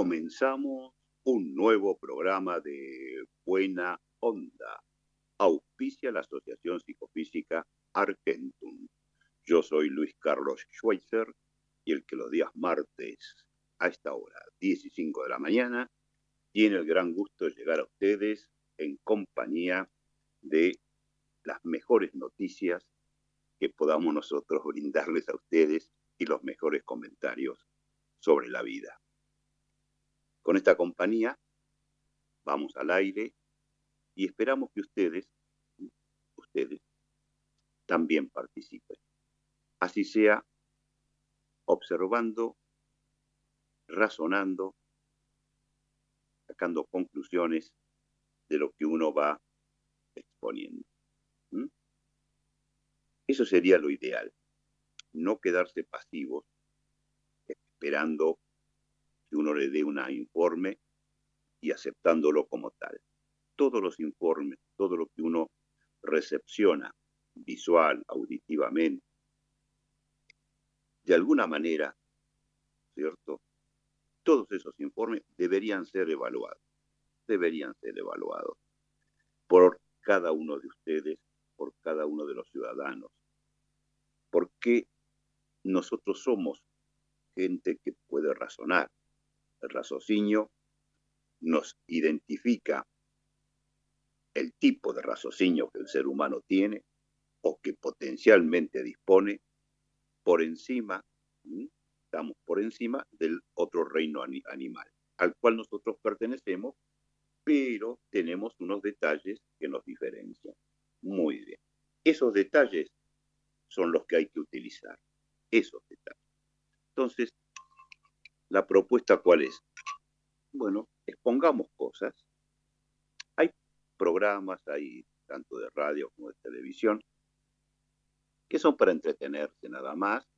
Comenzamos un nuevo programa de Buena Onda. Auspicia la Asociación Psicofísica Argentum. Yo soy Luis Carlos Schweitzer y el que los días martes a esta hora, 10 y 5 de la mañana, tiene el gran gusto de llegar a ustedes en compañía de las mejores noticias que podamos nosotros brindarles a ustedes y los mejores comentarios sobre la vida. Con esta compañía vamos al aire y esperamos que ustedes, ustedes, también participen. Así sea observando, razonando, sacando conclusiones de lo que uno va exponiendo. Eso sería lo ideal, no quedarse pasivos esperando dé un informe y aceptándolo como tal. Todos los informes, todo lo que uno recepciona visual, auditivamente, de alguna manera, ¿cierto? Todos esos informes deberían ser evaluados, deberían ser evaluados por cada uno de ustedes, por cada uno de los ciudadanos, porque nosotros somos gente que puede razonar, el raciocinio nos identifica el tipo de raciocinio que el ser humano tiene o que potencialmente dispone por encima, estamos por encima del otro reino animal, al cual nosotros pertenecemos, pero tenemos unos detalles que nos diferencian. Muy bien. Esos detalles son los que hay que utilizar, esos detalles. Entonces, ¿La propuesta cuál es? Bueno, expongamos cosas. Hay programas, hay tanto de radio como de televisión, que son para entretenerse nada más,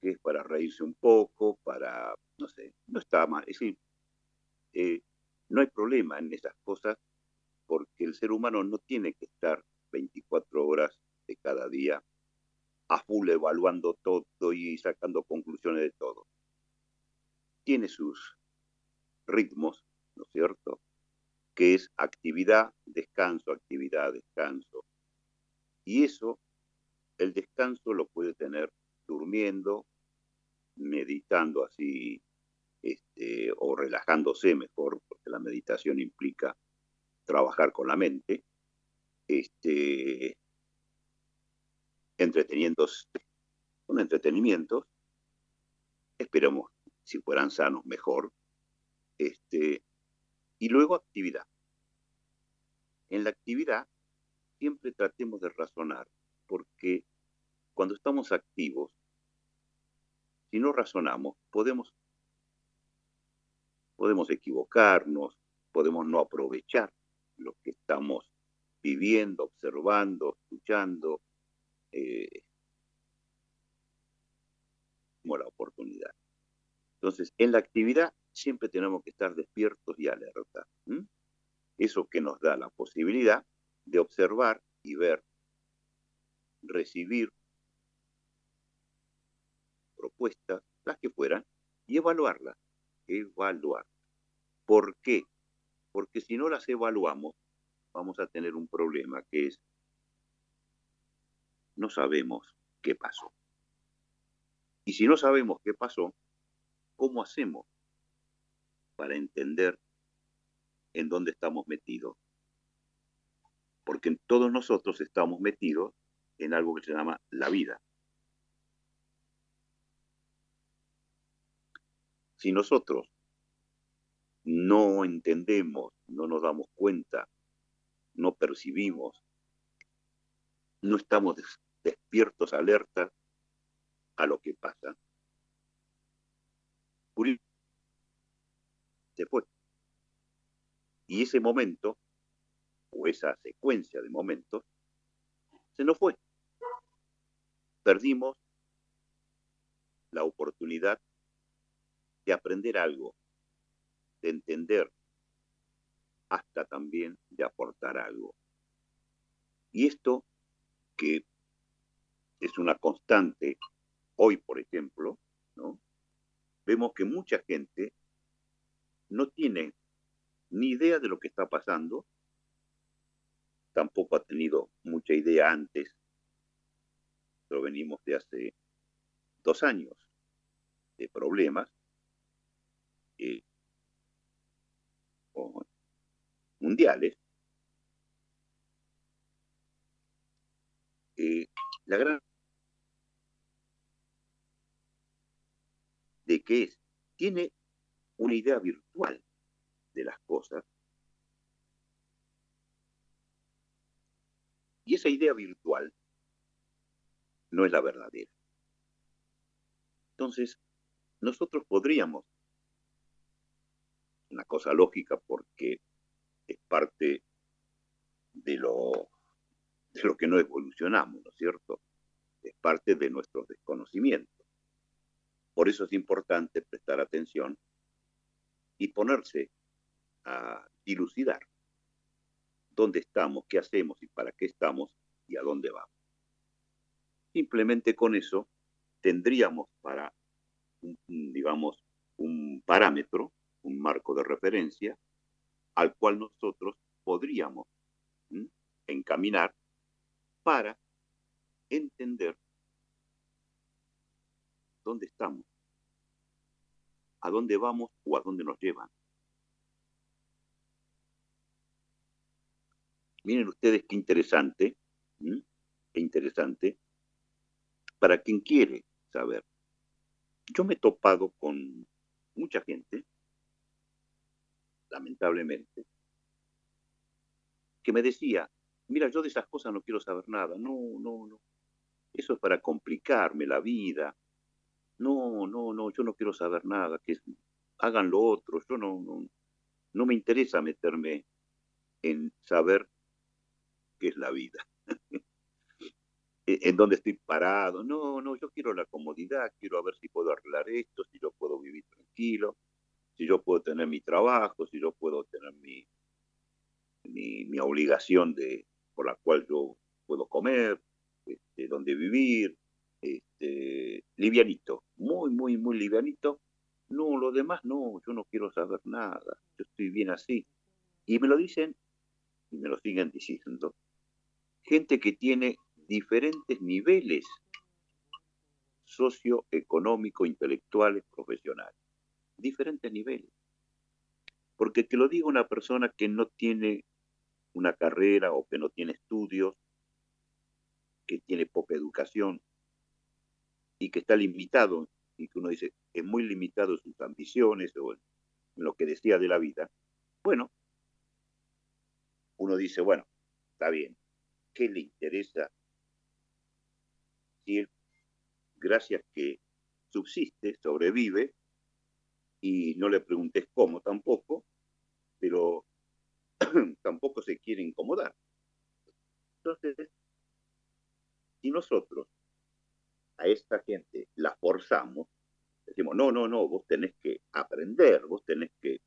que es para reírse un poco, para, no sé, no está mal. Es decir, eh, no hay problema en esas cosas porque el ser humano no tiene que estar 24 horas de cada día a full evaluando todo y sacando conclusiones de todo tiene sus ritmos, ¿no es cierto? Que es actividad, descanso, actividad, descanso. Y eso, el descanso lo puede tener durmiendo, meditando así, este, o relajándose mejor, porque la meditación implica trabajar con la mente, este, entreteniéndose, con entretenimientos, esperemos si fueran sanos, mejor. Este, y luego actividad. En la actividad siempre tratemos de razonar, porque cuando estamos activos, si no razonamos, podemos, podemos equivocarnos, podemos no aprovechar lo que estamos viviendo, observando, escuchando, eh, como la oportunidad. Entonces, en la actividad siempre tenemos que estar despiertos y alerta. Eso que nos da la posibilidad de observar y ver, recibir propuestas, las que fueran, y evaluarlas. Evaluar. ¿Por qué? Porque si no las evaluamos, vamos a tener un problema que es, no sabemos qué pasó. Y si no sabemos qué pasó, ¿Cómo hacemos para entender en dónde estamos metidos? Porque todos nosotros estamos metidos en algo que se llama la vida. Si nosotros no entendemos, no nos damos cuenta, no percibimos no estamos despiertos, alertas a lo que pasa. Fue. Y ese momento, o esa secuencia de momentos, se nos fue. Perdimos la oportunidad de aprender algo, de entender, hasta también de aportar algo. Y esto que es una constante hoy, por ejemplo, ¿no? vemos que mucha gente no tiene ni idea de lo que está pasando, tampoco ha tenido mucha idea antes, pero venimos de hace dos años de problemas eh, mundiales, eh, la gran de que es, tiene una idea virtual de las cosas. Y esa idea virtual no es la verdadera. Entonces, nosotros podríamos, una cosa lógica porque es parte de lo, de lo que no evolucionamos, ¿no es cierto? Es parte de nuestros desconocimientos. Por eso es importante prestar atención y ponerse a dilucidar dónde estamos, qué hacemos y para qué estamos y a dónde vamos. Simplemente con eso tendríamos para, digamos, un parámetro, un marco de referencia al cual nosotros podríamos encaminar para entender dónde estamos, a dónde vamos o a dónde nos llevan. Miren ustedes qué interesante, qué interesante, para quien quiere saber. Yo me he topado con mucha gente, lamentablemente, que me decía, mira, yo de esas cosas no quiero saber nada, no, no, no. Eso es para complicarme la vida, no, no, no, yo no quiero saber nada, que hagan lo otro, yo no, no, no me interesa meterme en saber qué es la vida, e, en dónde estoy parado, no, no, yo quiero la comodidad, quiero ver si puedo arreglar esto, si yo puedo vivir tranquilo, si yo puedo tener mi trabajo, si yo puedo tener mi, mi, mi obligación de, por la cual yo puedo comer, este, dónde vivir, este, livianito, muy, muy, muy livianito. No, lo demás no, yo no quiero saber nada, yo estoy bien así. Y me lo dicen y me lo siguen diciendo. Gente que tiene diferentes niveles socioeconómico, intelectuales, profesionales. Diferentes niveles. Porque te lo digo una persona que no tiene una carrera o que no tiene estudios, que tiene poca educación, y que está limitado, y que uno dice, es muy limitado sus ambiciones o lo que decía de la vida, bueno, uno dice, bueno, está bien, ¿qué le interesa si él, gracias que subsiste, sobrevive, y no le preguntes cómo tampoco, pero tampoco se quiere incomodar. Entonces, si nosotros a esta gente la forzamos, decimos, no, no, no, vos tenés que aprender, vos tenés que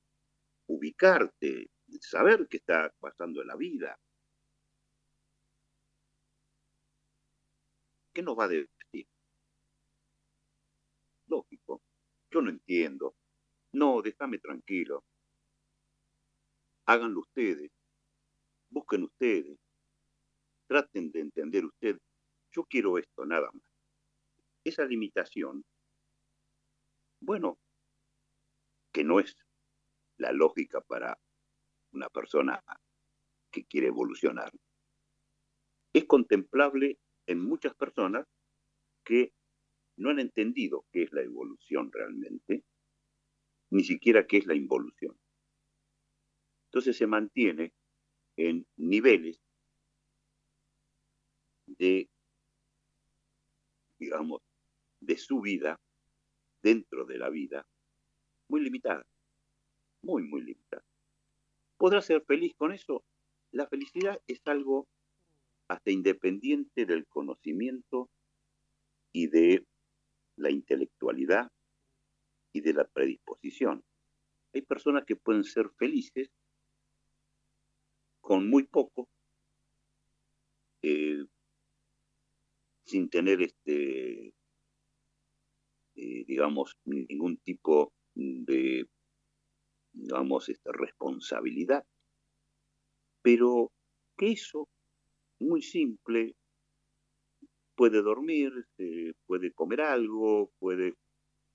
ubicarte, saber qué está pasando en la vida. ¿Qué nos va a decir? Lógico, yo no entiendo. No, déjame tranquilo. Háganlo ustedes. Busquen ustedes. Traten de entender ustedes. Yo quiero esto, nada más esa limitación, bueno, que no es la lógica para una persona que quiere evolucionar, es contemplable en muchas personas que no han entendido qué es la evolución realmente, ni siquiera qué es la involución. Entonces se mantiene en niveles de, digamos, de su vida dentro de la vida muy limitada, muy, muy limitada. ¿Podrá ser feliz con eso? La felicidad es algo hasta independiente del conocimiento y de la intelectualidad y de la predisposición. Hay personas que pueden ser felices con muy poco, eh, sin tener este, eh, digamos, ningún tipo de, digamos, esta responsabilidad. Pero que eso, muy simple, puede dormir, puede comer algo, puede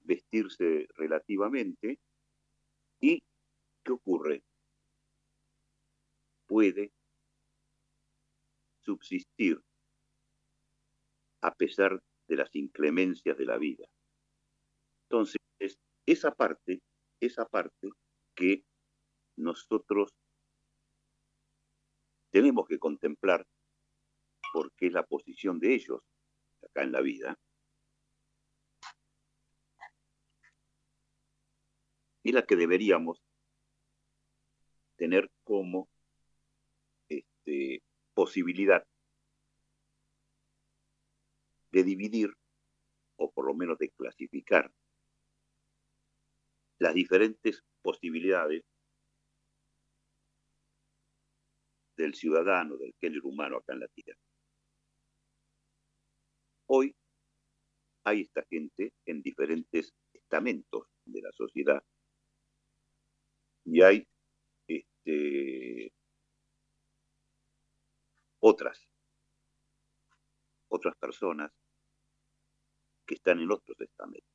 vestirse relativamente. ¿Y qué ocurre? Puede subsistir a pesar de las inclemencias de la vida. Entonces, esa parte, esa parte que nosotros tenemos que contemplar porque es la posición de ellos acá en la vida, y la que deberíamos tener como este, posibilidad de dividir o por lo menos de clasificar las diferentes posibilidades del ciudadano, del género humano acá en la Tierra. Hoy hay esta gente en diferentes estamentos de la sociedad y hay este, otras, otras personas que están en otros estamentos.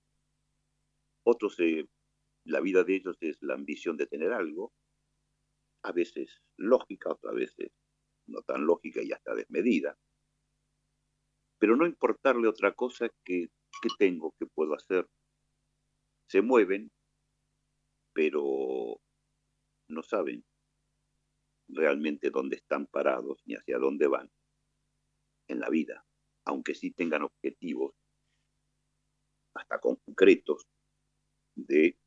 Otros se la vida de ellos es la ambición de tener algo, a veces lógica, otras veces no tan lógica y hasta desmedida, pero no importarle otra cosa que tengo, qué puedo hacer. Se mueven, pero no saben realmente dónde están parados ni hacia dónde van en la vida, aunque sí tengan objetivos hasta concretos de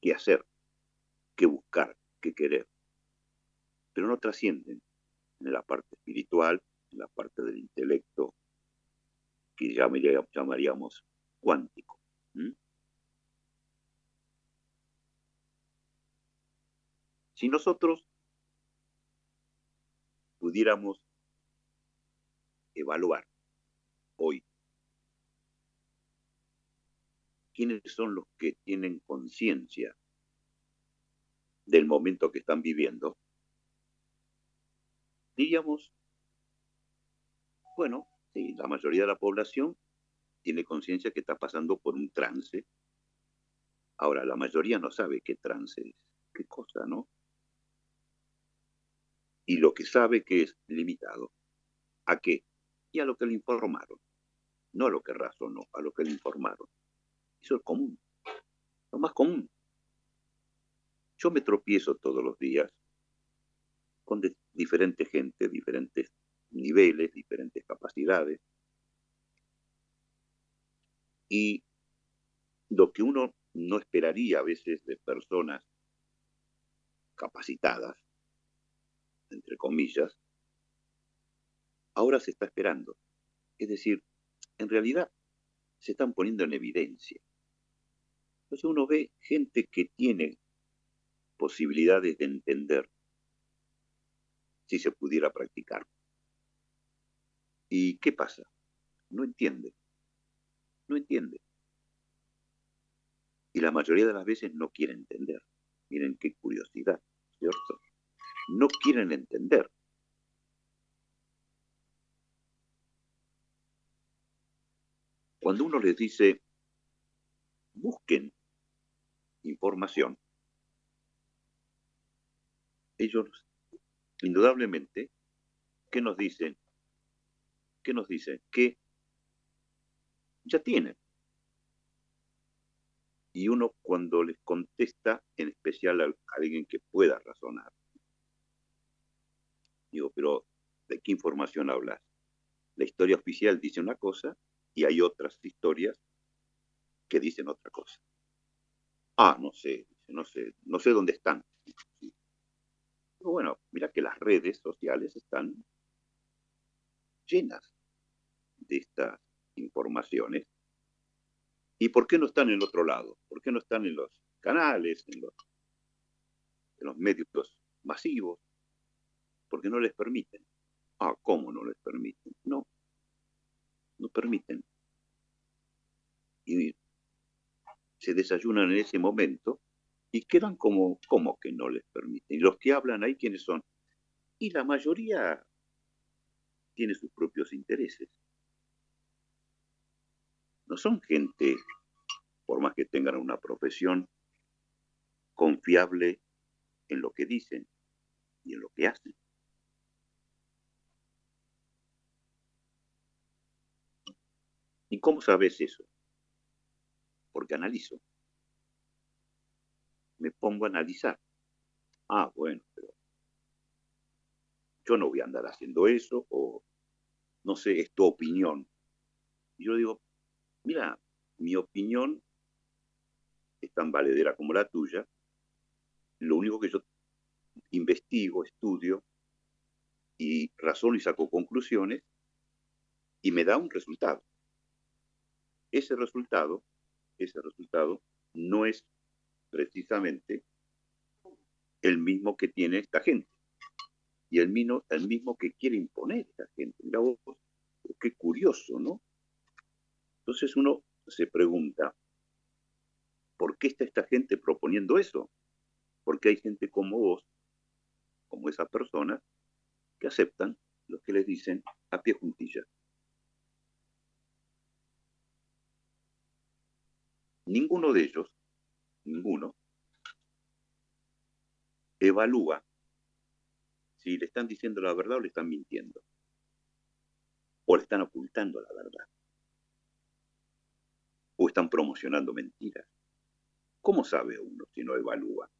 qué hacer, qué buscar, qué querer. Pero no trascienden en la parte espiritual, en la parte del intelecto, que llamaríamos cuántico. Si nosotros pudiéramos evaluar hoy quiénes son los que tienen conciencia del momento que están viviendo, diríamos, bueno, la mayoría de la población tiene conciencia que está pasando por un trance. Ahora, la mayoría no sabe qué trance es, qué cosa, ¿no? Y lo que sabe que es limitado. ¿A qué? Y a lo que le informaron. No a lo que razonó, a lo que le informaron. Eso es común, lo más común. Yo me tropiezo todos los días con diferente gente, diferentes niveles, diferentes capacidades. Y lo que uno no esperaría a veces de personas capacitadas, entre comillas, ahora se está esperando. Es decir, en realidad se están poniendo en evidencia. Entonces uno ve gente que tiene posibilidades de entender si se pudiera practicar. ¿Y qué pasa? No entiende. No entiende. Y la mayoría de las veces no quiere entender. Miren qué curiosidad, ¿cierto? No quieren entender. Cuando uno les dice, busquen información, ellos indudablemente, ¿qué nos dicen? ¿Qué nos dicen? Que ya tienen. Y uno cuando les contesta, en especial a alguien que pueda razonar, digo, pero ¿de qué información hablas? La historia oficial dice una cosa y hay otras historias que dicen otra cosa. Ah, no sé, no sé, no sé dónde están. Bueno, mira que las redes sociales están llenas de estas informaciones. ¿Y por qué no están en otro lado? ¿Por qué no están en los canales, en los, en los medios masivos? Porque no les permiten. Ah, ¿cómo no les permiten? No, no permiten. Y se desayunan en ese momento y quedan como, como que no les permiten. Y los que hablan ahí, ¿quiénes son? Y la mayoría tiene sus propios intereses. No son gente, por más que tengan una profesión, confiable en lo que dicen y en lo que hacen. ¿Y cómo sabes eso? Porque analizo. Me pongo a analizar. Ah, bueno, pero yo no voy a andar haciendo eso, o no sé, es tu opinión. Y yo digo, mira, mi opinión es tan valedera como la tuya. Lo único que yo investigo, estudio y razono y saco conclusiones y me da un resultado. Ese resultado, ese resultado no es precisamente el mismo que tiene esta gente y el mismo, el mismo que quiere imponer esta gente. Mira vos, qué curioso, ¿no? Entonces uno se pregunta, ¿por qué está esta gente proponiendo eso? Porque hay gente como vos, como esa persona, que aceptan lo que les dicen a pie juntilla. Ninguno de ellos, ninguno, evalúa si le están diciendo la verdad o le están mintiendo. O le están ocultando la verdad. O están promocionando mentiras. ¿Cómo sabe uno si no evalúa?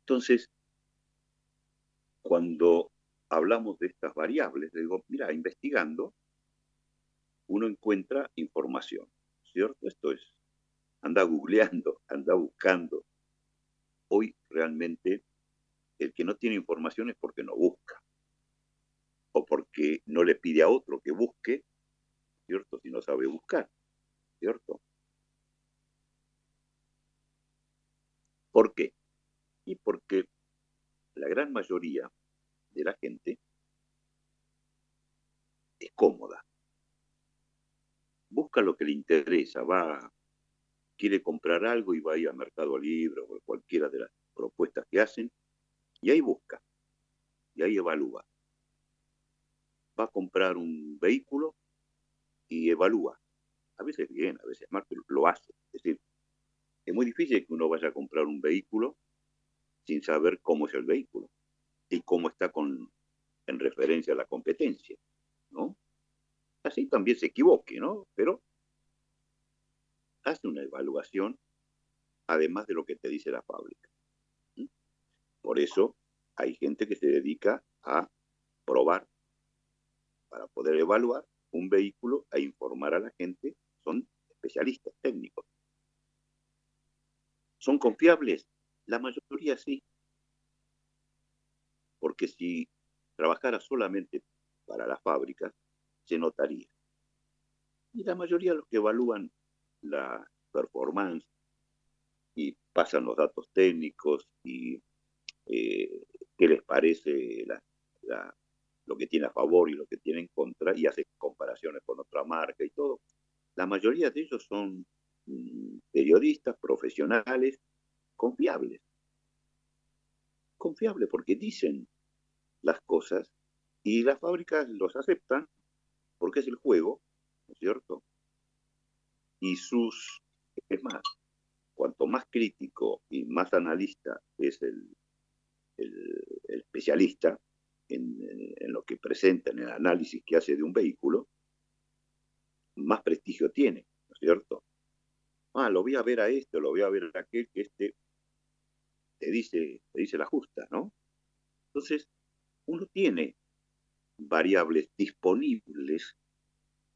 Entonces, cuando hablamos de estas variables, digo, mira, investigando, uno encuentra información. ¿Cierto? Esto es, anda googleando, anda buscando. Hoy realmente el que no tiene información es porque no busca, o porque no le pide a otro que busque, ¿cierto? Si no sabe buscar, ¿cierto? ¿Por qué? Y porque la gran mayoría de la gente es cómoda busca lo que le interesa, va, quiere comprar algo y va a ir a Mercado Libre o cualquiera de las propuestas que hacen, y ahí busca, y ahí evalúa. Va a comprar un vehículo y evalúa. A veces bien, a veces mal, pero lo hace. Es decir, es muy difícil que uno vaya a comprar un vehículo sin saber cómo es el vehículo y cómo está con, en referencia a la competencia, ¿no? Así también se equivoque, ¿no? Pero hace una evaluación además de lo que te dice la fábrica. Por eso hay gente que se dedica a probar para poder evaluar un vehículo e informar a la gente. Son especialistas técnicos. ¿Son confiables? La mayoría sí. Porque si trabajara solamente para las fábricas, se notaría. Y la mayoría de los que evalúan la performance y pasan los datos técnicos y eh, qué les parece lo que tiene a favor y lo que tiene en contra y hace comparaciones con otra marca y todo. La mayoría de ellos son mm, periodistas, profesionales, confiables. Confiables porque dicen las cosas y las fábricas los aceptan porque es el juego, ¿no es cierto? Y sus, es más, cuanto más crítico y más analista es el, especialista en, en, lo que presenta, en el análisis que hace de un vehículo, más prestigio tiene, ¿no es cierto? Ah, lo voy a ver a este, lo voy a ver a aquel, que este te dice, te dice la justa, ¿no? Entonces, uno tiene variables disponibles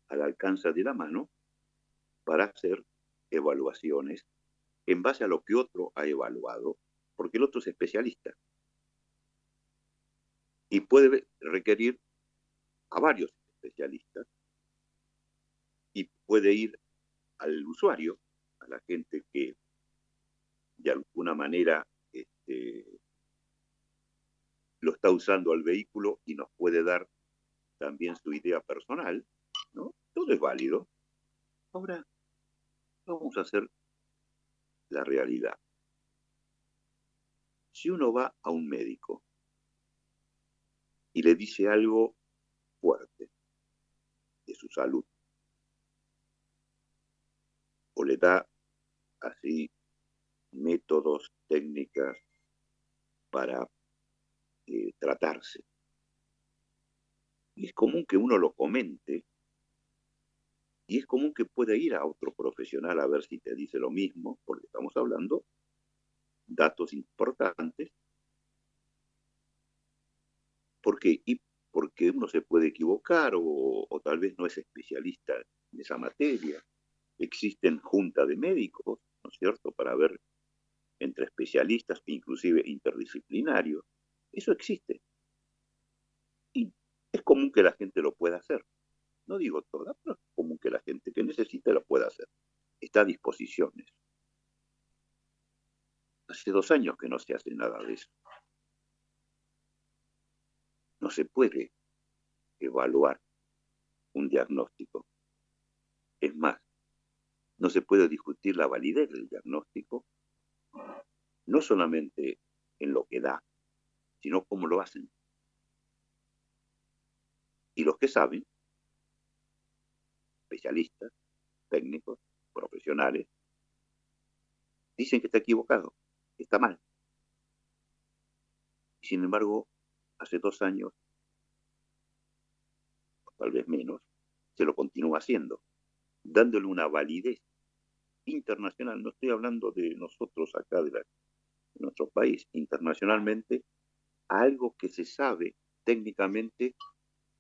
al alcance de la mano para hacer evaluaciones en base a lo que otro ha evaluado, porque el otro es especialista. Y puede requerir a varios especialistas y puede ir al usuario, a la gente que de alguna manera este, lo está usando al vehículo y nos puede dar también su idea personal, ¿no? Todo es válido. Ahora, vamos a hacer la realidad. Si uno va a un médico y le dice algo fuerte de su salud, o le da así métodos, técnicas para tratarse. Y es común que uno lo comente y es común que pueda ir a otro profesional a ver si te dice lo mismo, porque estamos hablando datos importantes. ¿Por qué? Y porque uno se puede equivocar o, o tal vez no es especialista en esa materia. Existen juntas de médicos, ¿no es cierto?, para ver entre especialistas, inclusive interdisciplinarios. Eso existe. Y es común que la gente lo pueda hacer. No digo toda, pero es común que la gente que necesite lo pueda hacer. Está a disposiciones. Hace dos años que no se hace nada de eso. No se puede evaluar un diagnóstico. Es más, no se puede discutir la validez del diagnóstico, no solamente en lo que da, sino cómo lo hacen. Y los que saben especialistas, técnicos, profesionales, dicen que está equivocado, que está mal. Y sin embargo, hace dos años, tal vez menos, se lo continúa haciendo, dándole una validez internacional. No estoy hablando de nosotros acá, de, nuestro país, internacionalmente, algo que se sabe técnicamente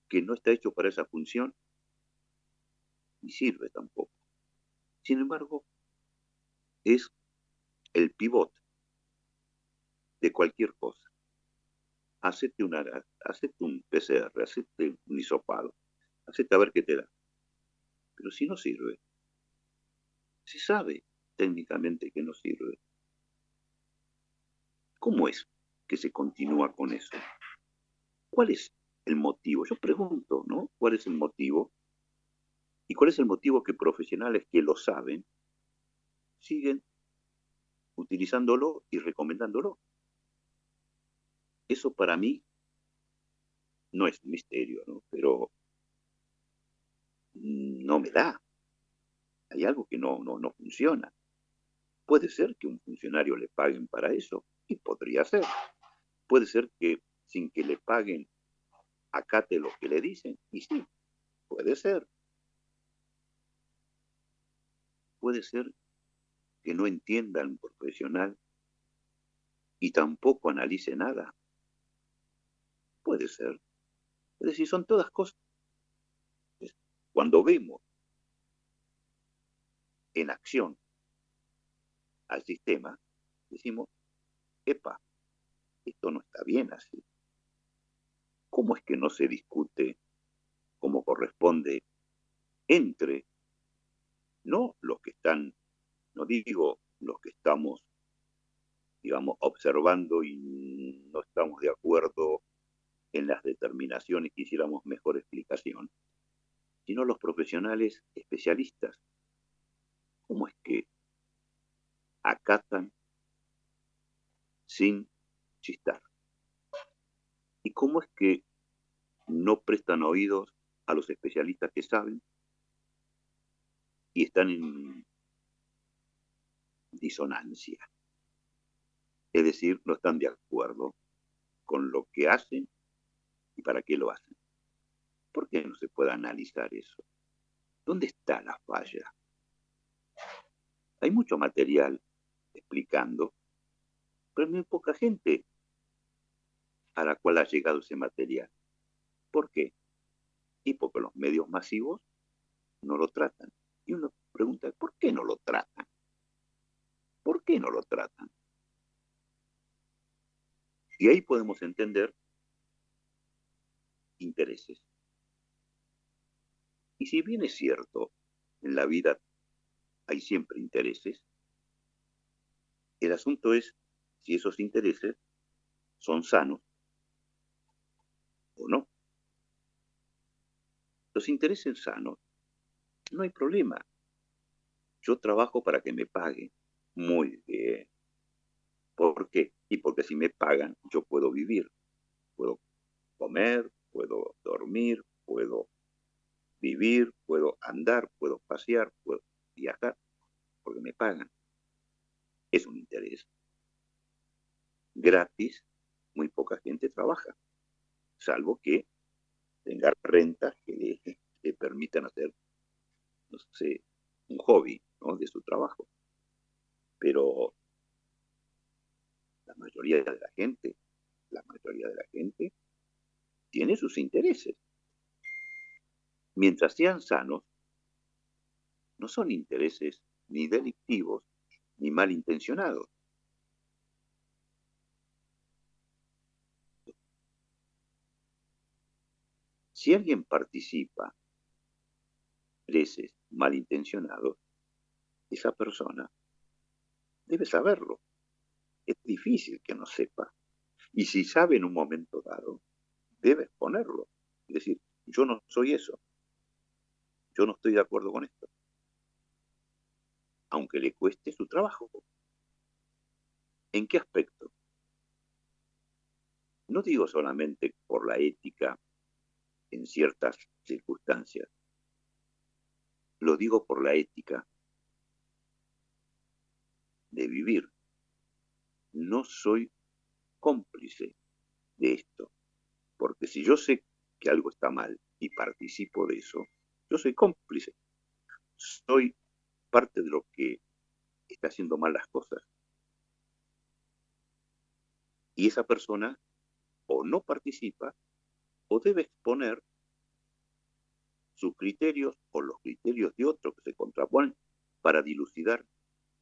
que no está hecho para esa función ni sirve tampoco. Sin embargo, es el pivot de cualquier cosa. Hacete, una, hacete un PCR, hacete un hisopado, hacete a ver qué te da. Pero si no sirve, se sabe técnicamente que no sirve. ¿Cómo es que se continúa con eso? ¿Cuál es el motivo? Yo pregunto, ¿no? ¿Cuál es el motivo ¿Y cuál es el motivo que profesionales que lo saben siguen utilizándolo y recomendándolo? Eso para mí no es un misterio, ¿no? Pero no me da. Hay algo que no, no, no funciona. Puede ser que un funcionario le paguen para eso, y podría ser. Puede ser que sin que le paguen acate lo que le dicen, y sí, puede ser. puede ser que no entienda el profesional y tampoco analice nada. Puede ser. Es decir, son todas cosas. Cuando vemos en acción al sistema, decimos, epa, esto no está bien así. ¿Cómo es que no se discute como corresponde entre no los que están, no digo los que estamos, digamos, observando y no estamos de acuerdo en las determinaciones, quisiéramos mejor explicación, sino los profesionales especialistas. ¿Cómo es que acatan sin chistar? ¿Y cómo es que no prestan oídos a los especialistas que saben y están en disonancia. Es decir, no están de acuerdo con lo que hacen y para qué lo hacen. ¿Por qué no se puede analizar eso? ¿Dónde está la falla? Hay mucho material explicando, pero muy poca gente a la cual ha llegado ese material. ¿Por qué? Y porque los medios masivos no lo tratan. Y uno pregunta, ¿por qué no lo tratan? ¿Por qué no lo tratan? Y ahí podemos entender intereses. Y si bien es cierto, en la vida hay siempre intereses, el asunto es si esos intereses son sanos o no. Los intereses sanos, no hay problema. Yo trabajo para que me paguen. Muy bien. ¿Por qué? Y porque si me pagan, yo puedo vivir. Puedo comer, puedo dormir, puedo vivir, puedo andar, puedo pasear, puedo viajar, porque me pagan. Es un interés. Gratis, muy poca gente trabaja, salvo que tenga rentas que le, permitan hacer, no sé, un hobby de su trabajo. Pero la mayoría de la gente, la mayoría de la gente tiene sus intereses. Mientras sean sanos, no son intereses ni delictivos ni malintencionados. Si alguien participa intereses malintencionados, esa persona debe saberlo. Es difícil que no sepa. Y si sabe en un momento dado, debe exponerlo. Es decir, yo no soy eso. Yo no estoy de acuerdo con esto. Aunque le cueste su trabajo. ¿En qué aspecto? No digo solamente por la ética en ciertas circunstancias. Lo digo por la ética de vivir. No soy cómplice de esto. Porque si yo sé que algo está mal y participo de eso, yo soy cómplice. Soy parte de lo que está haciendo mal las cosas. Y esa persona o no participa o debe exponer sus criterios o los criterios de otros que se contraponen para dilucidar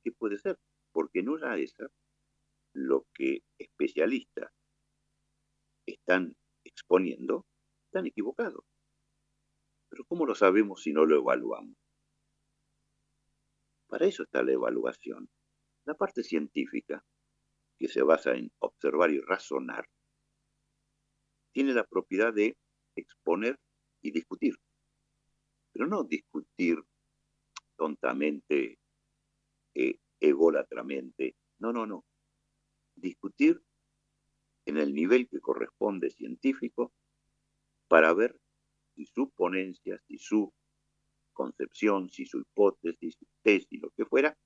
qué puede ser. Porque no era esa lo que especialistas están exponiendo, están equivocados. Pero ¿cómo lo sabemos si no lo evaluamos? Para eso está la evaluación. La parte científica, que se basa en observar y razonar, tiene la propiedad de exponer y discutir. Pero no discutir tontamente, eh. No, no, no. Discutir en el nivel que corresponde científico para ver si su ponencia, si su concepción, si su hipótesis, su tesis, lo que fuera,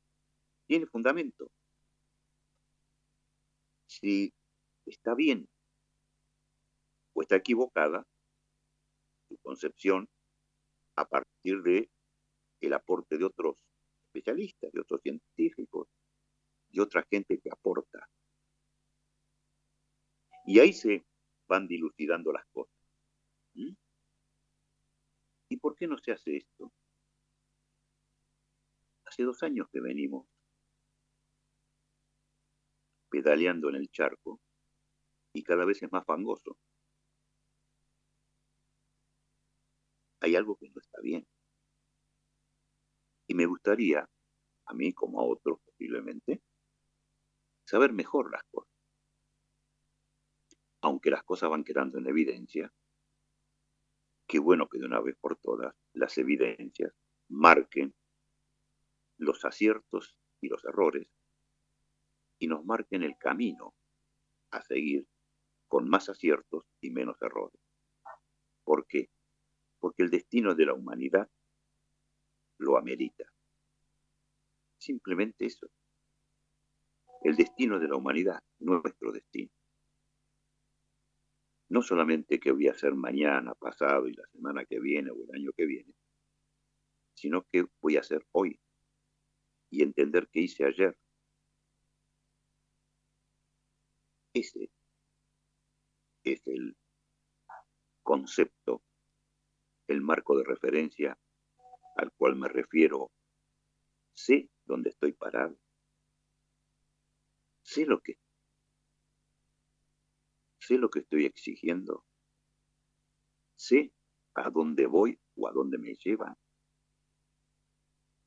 tiene fundamento. Si está bien o está equivocada su concepción a partir de el aporte de otros especialistas, de otros científicos, de otra gente que aporta. Y ahí se van dilucidando las cosas. ¿Y por qué no se hace esto? Hace dos años que venimos pedaleando en el charco y cada vez es más fangoso. Hay algo que no está bien. Y me gustaría, a mí como a otros posiblemente, saber mejor las cosas. Aunque las cosas van quedando en evidencia, qué bueno que de una vez por todas las evidencias marquen los aciertos y los errores y nos marquen el camino a seguir con más aciertos y menos errores. ¿Por qué? Porque el destino de la humanidad lo amerita. Simplemente eso. El destino de la humanidad, nuestro destino no solamente qué voy a hacer mañana, pasado y la semana que viene o el año que viene, sino qué voy a hacer hoy y entender qué hice ayer. Ese es el concepto, el marco de referencia al cual me refiero, sé dónde estoy parado, sé lo que sé lo que estoy exigiendo, sé a dónde voy o a dónde me llevan.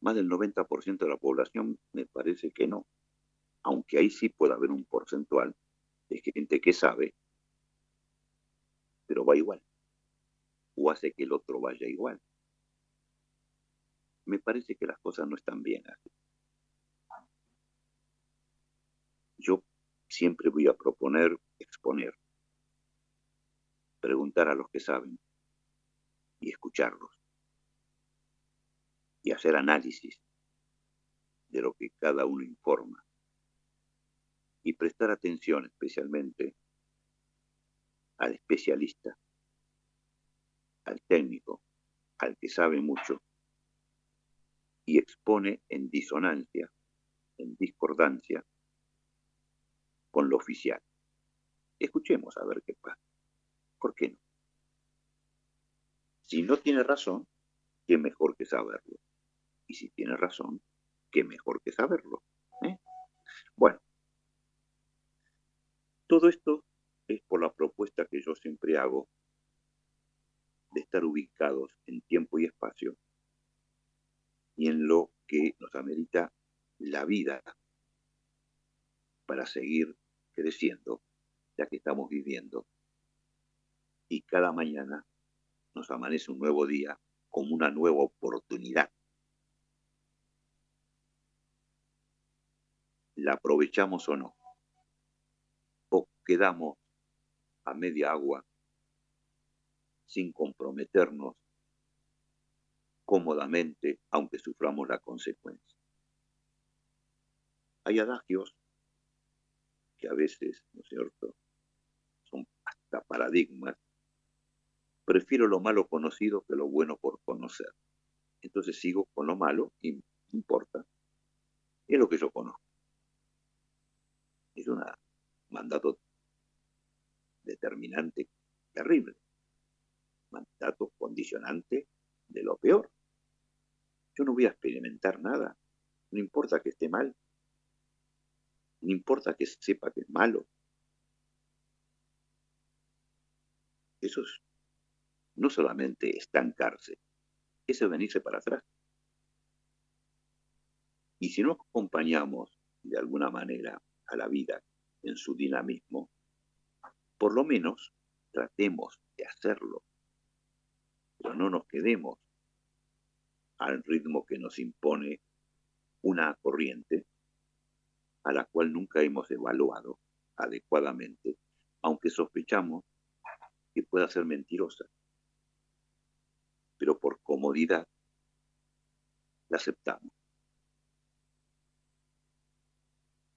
Más del 90% de la población me parece que no, aunque ahí sí puede haber un porcentual de gente que sabe, pero va igual, o hace que el otro vaya igual. Me parece que las cosas no están bien así. Yo siempre voy a proponer exponer, preguntar a los que saben y escucharlos y hacer análisis de lo que cada uno informa y prestar atención especialmente al especialista, al técnico, al que sabe mucho y expone en disonancia, en discordancia con lo oficial. Escuchemos a ver qué pasa. ¿Por qué no? Si no tiene razón, qué mejor que saberlo. Y si tiene razón, qué mejor que saberlo. ¿eh? Bueno, todo esto es por la propuesta que yo siempre hago de estar ubicados en tiempo y espacio y en lo que nos amerita la vida para seguir creciendo, ya que estamos viviendo. Y cada mañana nos amanece un nuevo día como una nueva oportunidad. ¿La aprovechamos o no? quedamos a media agua sin comprometernos cómodamente, aunque suframos la consecuencia. Hay adagios que a veces, ¿no es cierto?, son hasta paradigmas. Prefiero lo malo conocido que lo bueno por conocer. Entonces sigo con lo malo y importa. Es lo que yo conozco. Es un mandato determinante terrible, mandato condicionante de lo peor. Yo no voy a experimentar nada, no importa que esté mal, no importa que sepa que es malo. Eso es no solamente estancarse, es venirse para atrás. Y si no acompañamos de alguna manera a la vida en su dinamismo, por lo menos tratemos de hacerlo, pero no nos quedemos al ritmo que nos impone una corriente a la cual nunca hemos evaluado adecuadamente, aunque sospechamos que pueda ser mentirosa. Pero por comodidad la aceptamos.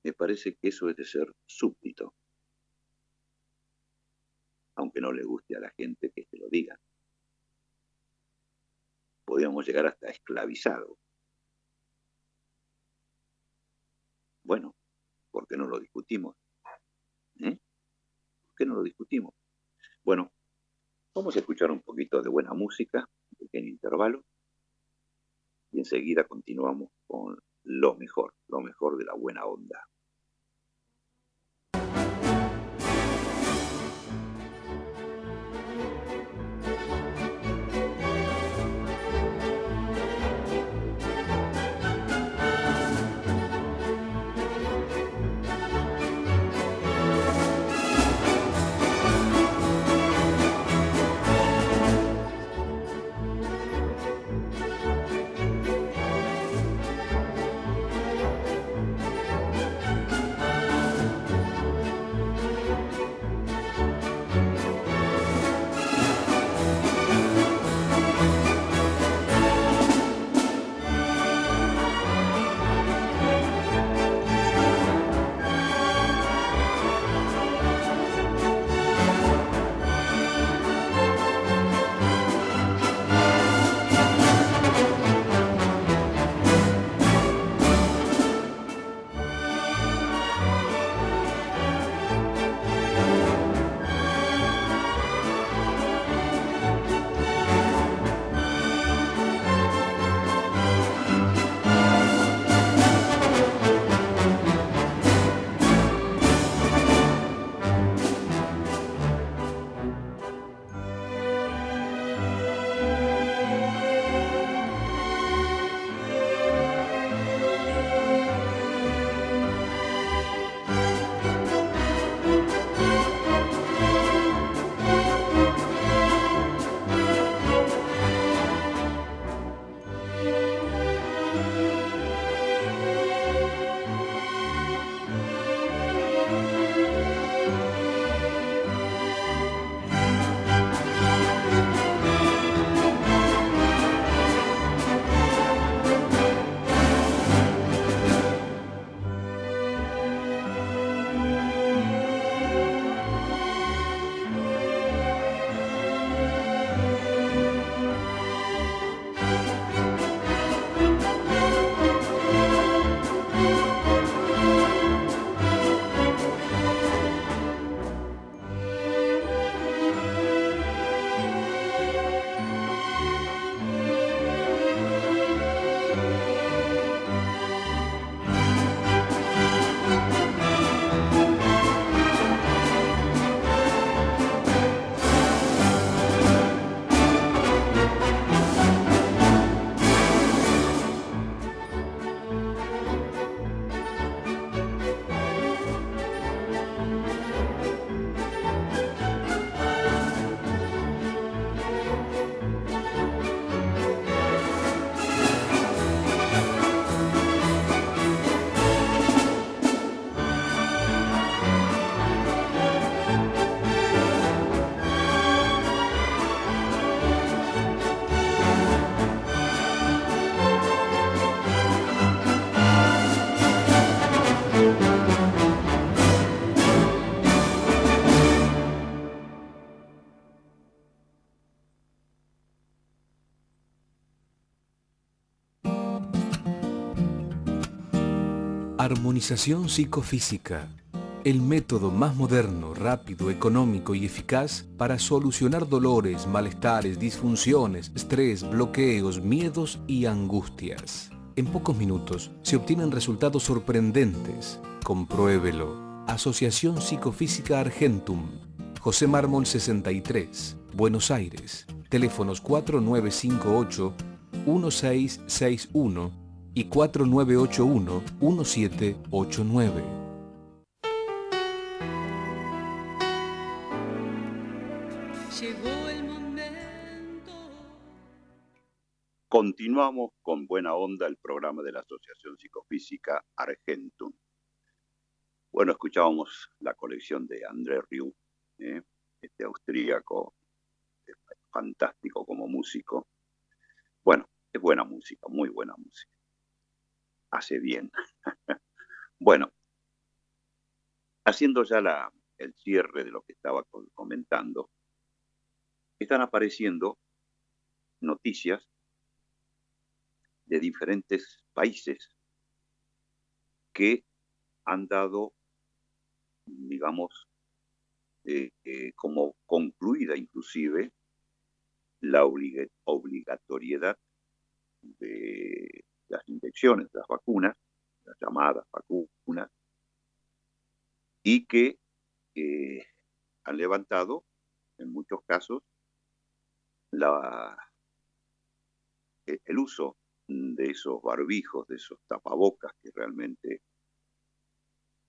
Me parece que eso es de ser súbdito aunque no le guste a la gente que se lo diga. Podríamos llegar hasta esclavizado. Bueno, ¿por qué no lo discutimos? ¿Eh? ¿Por qué no lo discutimos? Bueno, vamos a escuchar un poquito de buena música, un pequeño intervalo, y enseguida continuamos con lo mejor, lo mejor de la buena onda. Armonización psicofísica. El método más moderno, rápido, económico y eficaz para solucionar dolores, malestares, disfunciones, estrés, bloqueos, miedos y angustias. En pocos minutos se obtienen resultados sorprendentes. Compruébelo. Asociación Psicofísica Argentum. José Mármol 63, Buenos Aires. Teléfonos 4958 1661 y 4981-1789. Llegó el momento. Continuamos con buena onda el programa de la Asociación Psicofísica Argentum. Bueno, escuchábamos la colección de André Rieu, ¿eh? este austríaco fantástico como músico. Bueno, es buena música, muy buena música hace bien. bueno, haciendo ya el cierre de lo que estaba comentando, están apareciendo noticias de diferentes países que han dado, digamos, eh, eh, como concluida inclusive la obligatoriedad de las inyecciones, las vacunas, las llamadas vacunas, y que eh, han levantado, en muchos casos, e, el uso de esos barbijos, de esos tapabocas que realmente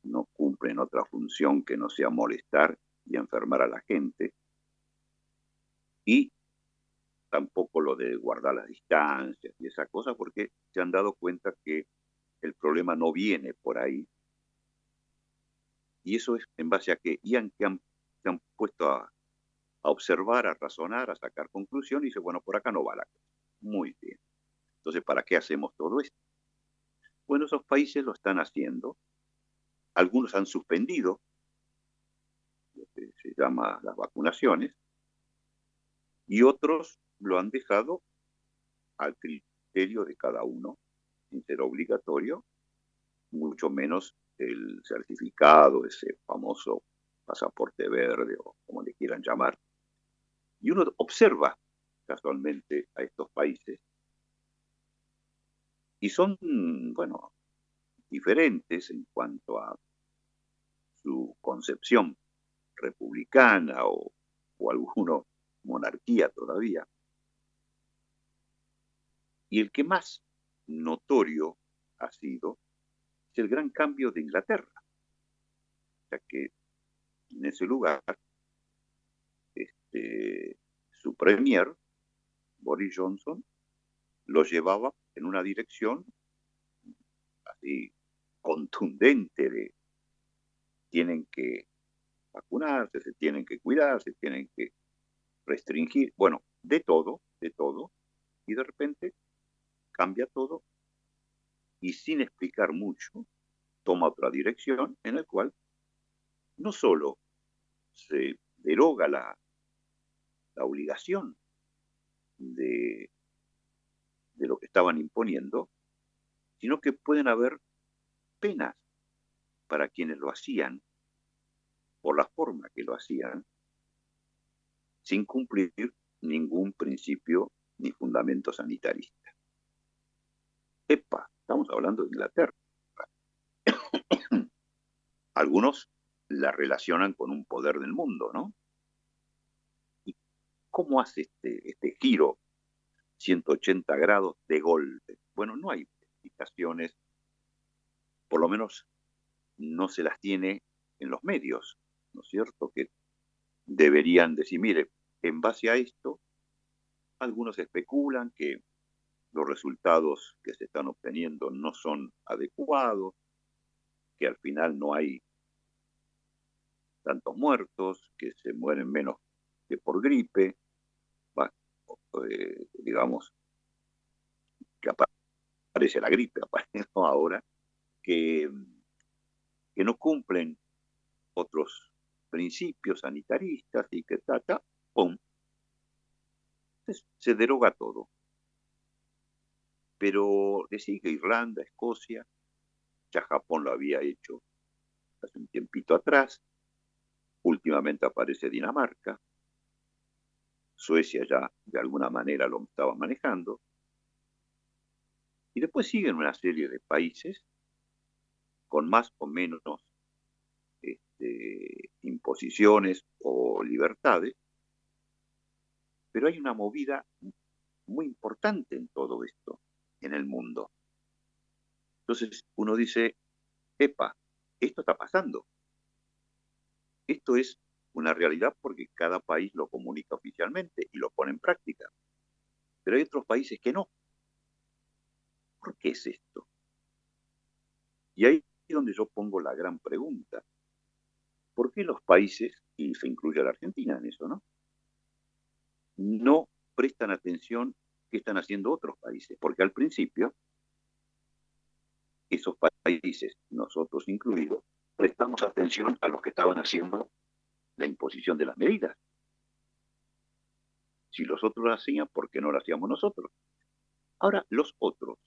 no cumplen otra función que no sea molestar y enfermar a la gente. Y tampoco lo de guardar las distancias y esa cosa, porque se han dado cuenta que el problema no viene por ahí. Y eso es en base a que, y han, que han, se han puesto a, a, observar, a razonar, a sacar conclusiones y dice, bueno, por acá no va la cosa. Muy bien. Entonces, ¿para qué hacemos todo esto? Bueno, esos países lo están haciendo. Algunos han suspendido lo que se llama las vacunaciones y otros lo han dejado al criterio de cada uno, sin ser obligatorio, mucho menos el certificado, ese famoso pasaporte verde o como le quieran llamar. Y uno observa casualmente a estos países y son, bueno, diferentes en cuanto a su concepción republicana o, o alguno monarquía todavía. Y el que más notorio ha sido es el gran cambio de Inglaterra, ya que en ese lugar este, su premier, Boris Johnson, lo llevaba en una dirección así contundente de tienen que vacunarse, se tienen que cuidar, se tienen que restringir, bueno, de todo, de todo, y de repente cambia todo y sin explicar mucho, toma otra dirección en la cual no solo se deroga la, la obligación de, de lo que estaban imponiendo, sino que pueden haber penas para quienes lo hacían, por la forma que lo hacían, sin cumplir ningún principio ni fundamento sanitarista. Estamos hablando de Inglaterra. Algunos la relacionan con un poder del mundo, ¿no? ¿Y cómo hace este, este giro 180 grados de golpe? Bueno, no hay explicaciones, por lo menos no se las tiene en los medios, ¿no es cierto? Que deberían decir, mire, en base a esto, algunos especulan que los resultados que se están obteniendo no son adecuados, que al final no hay tantos muertos, que se mueren menos que por gripe, eh, digamos, que aparece la gripe, aparece ahora, que, que no cumplen otros principios sanitaristas y que trata, ¡pum! se deroga todo pero le sigue Irlanda, Escocia, ya Japón lo había hecho hace un tiempito atrás, últimamente aparece Dinamarca, Suecia ya de alguna manera lo estaba manejando, y después siguen una serie de países con más o menos este, imposiciones o libertades, pero hay una movida muy importante en todo esto, en el mundo. Entonces uno dice, epa, esto está pasando. Esto es una realidad porque cada país lo comunica oficialmente y lo pone en práctica. Pero hay otros países que no. ¿Por qué es esto? Y ahí es donde yo pongo la gran pregunta. ¿Por qué los países, y se incluye a la Argentina en eso, ¿no? No prestan atención qué están haciendo otros países, porque al principio esos países, nosotros incluidos, prestamos atención a los que estaban haciendo la imposición de las medidas. Si los otros lo hacían, ¿por qué no lo hacíamos nosotros? Ahora, los otros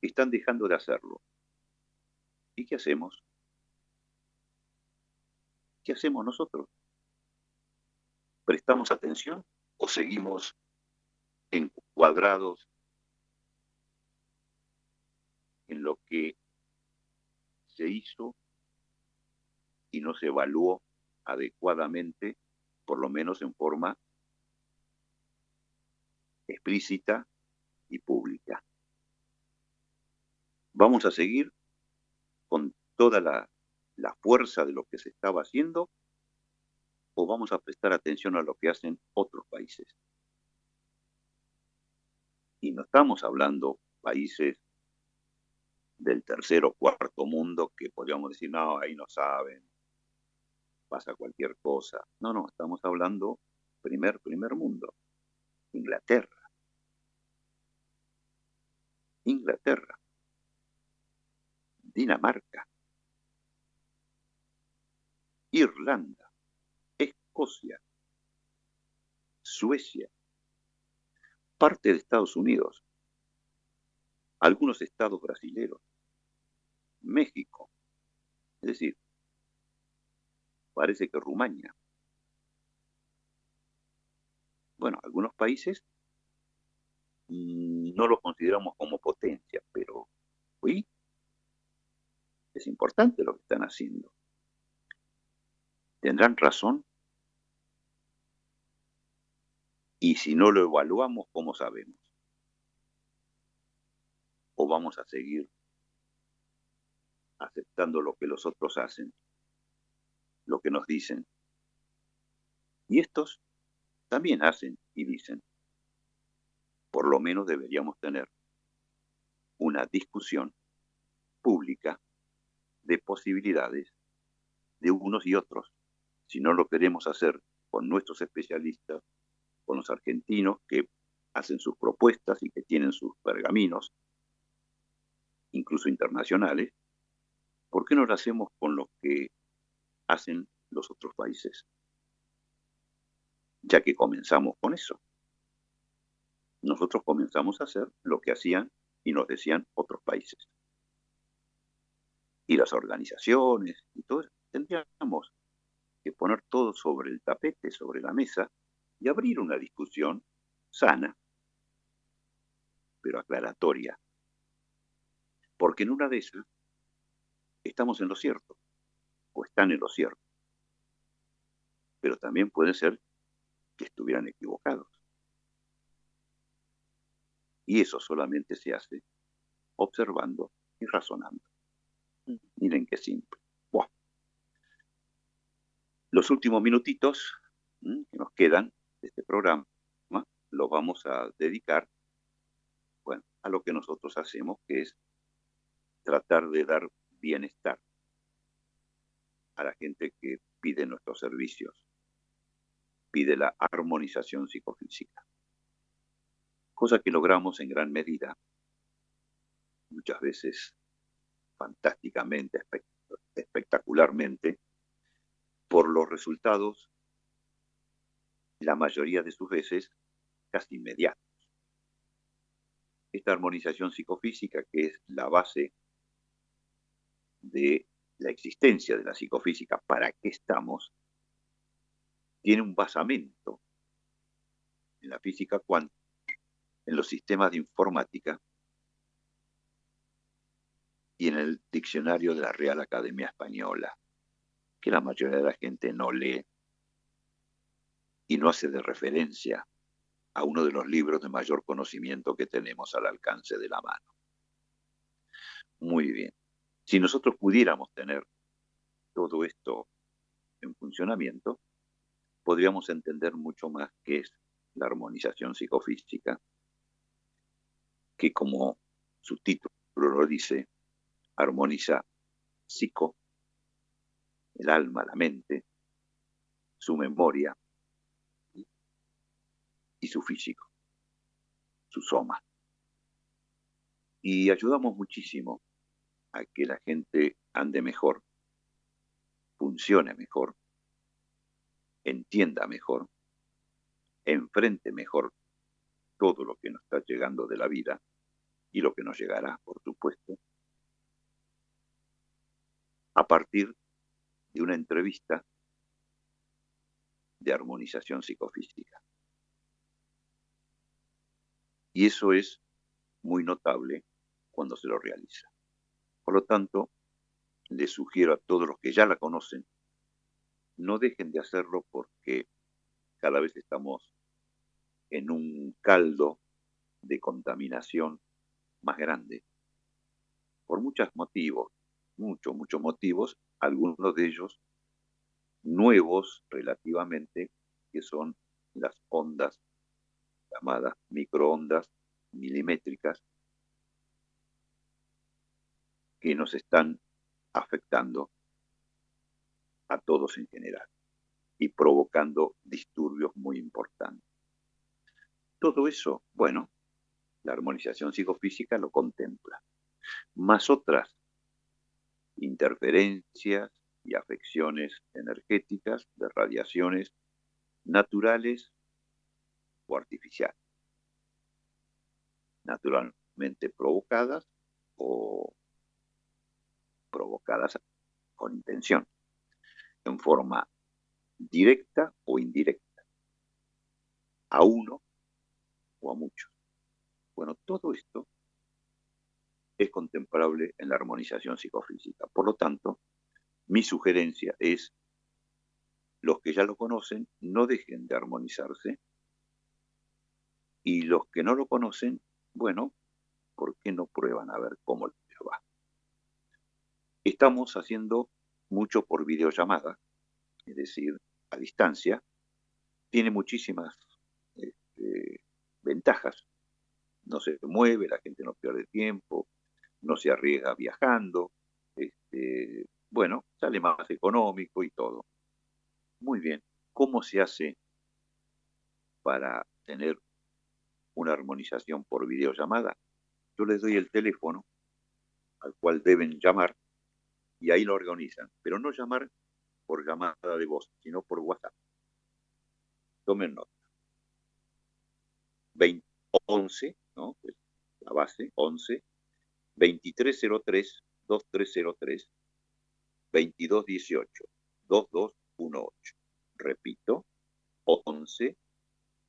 están dejando de hacerlo. ¿Y qué hacemos? ¿Qué hacemos nosotros? ¿Prestamos atención o seguimos encuadrados en lo que se hizo y no se evaluó adecuadamente, por lo menos en forma explícita y pública. Vamos a seguir con toda la, la, fuerza de lo que se estaba haciendo o vamos a prestar atención a lo que hacen otros países. Estamos hablando países del tercer o cuarto mundo que podríamos decir, no, ahí no saben, pasa cualquier cosa. No, no, estamos hablando primer, primer mundo, Inglaterra. Inglaterra, Dinamarca, Irlanda, Escocia, Suecia, parte de Estados Unidos, algunos estados brasileños, México, es decir, parece que Rumania. Bueno, algunos países mm, no los consideramos como potencia, pero hoy es importante lo que están haciendo. ¿Tendrán razón? Y si no lo evaluamos, ¿cómo sabemos? ¿O vamos a seguir aceptando lo que los otros hacen, lo que nos dicen? Y estos también hacen y dicen. Por lo menos deberíamos tener una discusión pública de posibilidades de unos y otros. Si no lo queremos hacer con nuestros especialistas, con los argentinos que hacen sus propuestas y que tienen sus pergaminos, incluso internacionales, ¿por qué no lo hacemos con lo que hacen los otros países? Ya que comenzamos con eso. Nosotros comenzamos a hacer lo que hacían y nos decían otros países. Y las organizaciones y todo, tendríamos que poner todo sobre el tapete, sobre la mesa, y abrir una discusión sana, pero aclaratoria. Porque en una de esas estamos en lo cierto, o están en lo cierto. Pero también puede ser que estuvieran equivocados. Y eso solamente se hace observando y razonando. Miren qué simple. Los últimos minutitos que nos quedan de este programa los vamos a dedicar bueno, a lo que nosotros hacemos, que es tratar de dar bienestar a la gente que pide nuestros servicios, pide la armonización psicofísica, cosa que logramos en gran medida, muchas veces fantásticamente, espectacularmente, por los resultados, la mayoría de sus veces casi inmediatos. Esta armonización psicofísica, que es la base de la existencia de la psicofísica, para qué estamos, tiene un basamento en la física cuántica, en los sistemas de informática y en el diccionario de la Real Academia Española, que la mayoría de la gente no lee y no hace de referencia a uno de los libros de mayor conocimiento que tenemos al alcance de la mano. Muy bien. Si nosotros pudiéramos tener todo esto en funcionamiento, podríamos entender mucho más qué es la armonización psicofísica, que como su título lo dice, armoniza psico, el alma, la mente, su memoria y su físico, su soma. Y ayudamos muchísimo a que la gente ande mejor, funcione mejor, entienda mejor, enfrente mejor todo lo que nos está llegando de la vida y lo que nos llegará, por supuesto, a partir de una entrevista de armonización psicofísica. Y eso es muy notable cuando se lo realiza. Por lo tanto, les sugiero a todos los que ya la conocen, no dejen de hacerlo porque cada vez estamos en un caldo de contaminación más grande. Por muchos motivos, muchos, muchos motivos, algunos de ellos nuevos relativamente, que son las ondas llamadas microondas milimétricas, que nos están afectando a todos en general y provocando disturbios muy importantes. Todo eso, bueno, la armonización psicofísica lo contempla, más otras interferencias y afecciones energéticas de radiaciones naturales o artificiales, naturalmente provocadas o provocadas con intención, en forma directa o indirecta, a uno o a muchos. Bueno, todo esto es contemplable en la armonización psicofísica. Por lo tanto, mi sugerencia es, los que ya lo conocen, no dejen de armonizarse y los que no lo conocen, bueno, ¿por qué no prueban a ver cómo les va? Estamos haciendo mucho por videollamada, es decir, a distancia. Tiene muchísimas este, ventajas. No se mueve, la gente no pierde tiempo, no se arriesga viajando, este, bueno, sale más económico y todo. Muy bien, ¿cómo se hace para tener una armonización por videollamada? Yo les doy el teléfono al cual deben llamar y ahí lo organizan, pero no llamar por llamada de voz, sino por WhatsApp. Tomen nota. 20, 11, ¿no? la base, 11 2303 2303 2218 2218. Repito, 11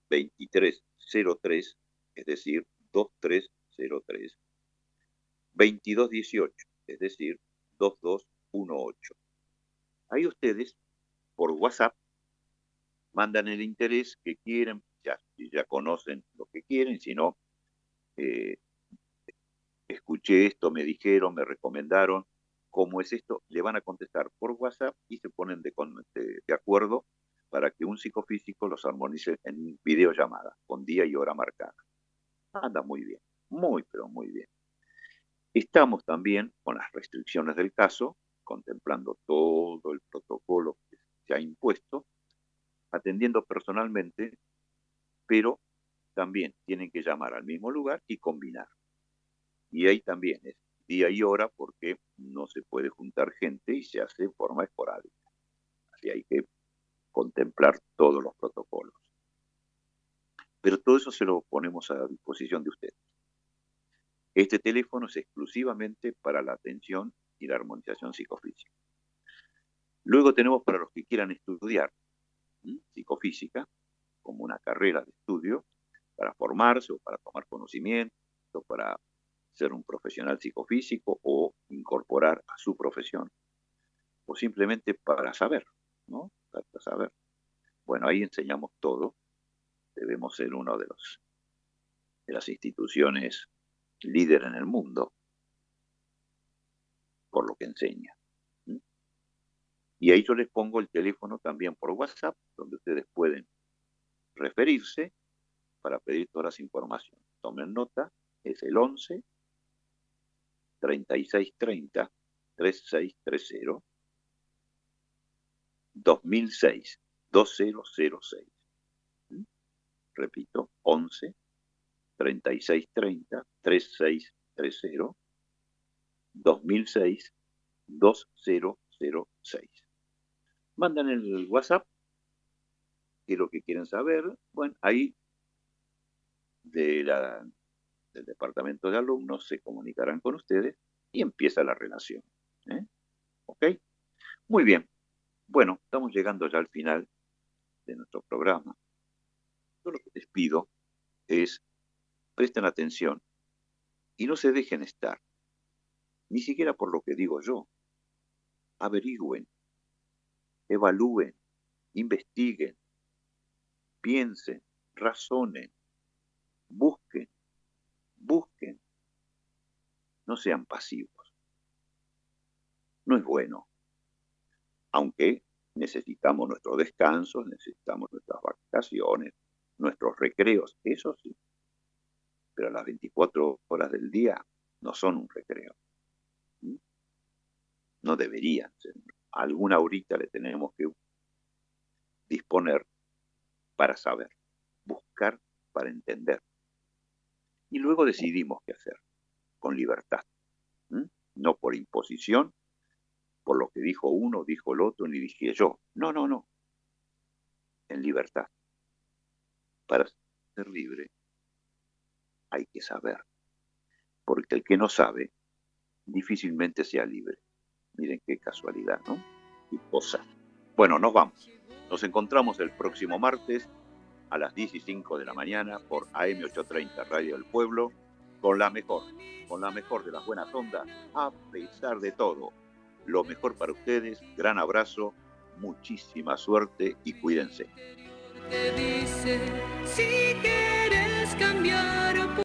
2303, es decir, 2303 2218, es decir, 2218. Ahí ustedes, por WhatsApp, mandan el interés que quieren, ya, ya conocen lo que quieren, si no, eh, escuché esto, me dijeron, me recomendaron, ¿cómo es esto? Le van a contestar por WhatsApp y se ponen de, de, acuerdo para que un psicofísico los armonice en videollamada, con día y hora marcada. Anda muy bien, muy, pero muy bien. Estamos también con las restricciones del caso, contemplando todo el protocolo que se ha impuesto, atendiendo personalmente, pero también tienen que llamar al mismo lugar y combinar. Y ahí también es día y hora porque no se puede juntar gente y se hace de forma esporádica. Así hay que contemplar todos los protocolos. Pero todo eso se lo ponemos a disposición de ustedes. Este teléfono es exclusivamente para la atención y la armonización psicofísica. Luego tenemos para los que quieran estudiar psicofísica como una carrera de estudio para formarse o para tomar conocimiento, para ser un profesional psicofísico o incorporar a su profesión, o simplemente para saber, ¿no? Saber. Bueno, ahí enseñamos todo. Debemos ser uno de los de las instituciones líder en el mundo por lo que enseña. Y ahí yo les pongo el teléfono también por WhatsApp, donde ustedes pueden referirse para pedir todas las informaciones. Tomen nota, es el 11 3630 3630 2006 2006. Repito, 11 3630 3630 2006 2006. Mandan el WhatsApp, qué es lo que quieren saber. Bueno, ahí de la, del departamento de alumnos se comunicarán con ustedes y empieza la relación. ¿eh? ¿Ok? Muy bien. Bueno, estamos llegando ya al final de nuestro programa. Yo lo que les pido es presten atención y no se dejen estar, ni siquiera por lo que digo yo. Averigüen, evalúen, investiguen, piensen, razonen, busquen, busquen. No sean pasivos. No es bueno. Aunque necesitamos nuestros descansos, necesitamos nuestras vacaciones, nuestros recreos, eso sí pero las 24 horas del día no son un recreo. No deberían ser. Alguna horita le tenemos que disponer para saber, buscar para entender. Y luego decidimos qué hacer, con libertad. No por imposición, por lo que dijo uno, dijo el otro, ni dije yo. No, no, no. En libertad. Para ser libre hay que saber, porque el que no sabe difícilmente sea libre. Miren qué casualidad, ¿no? Y cosa. Bueno, nos vamos. Nos encontramos el próximo martes a las 10 y 5 de la mañana por AM830 Radio del Pueblo con la mejor, con la mejor de las buenas ondas, a pesar de todo. Lo mejor para ustedes, gran abrazo, muchísima suerte y cuídense.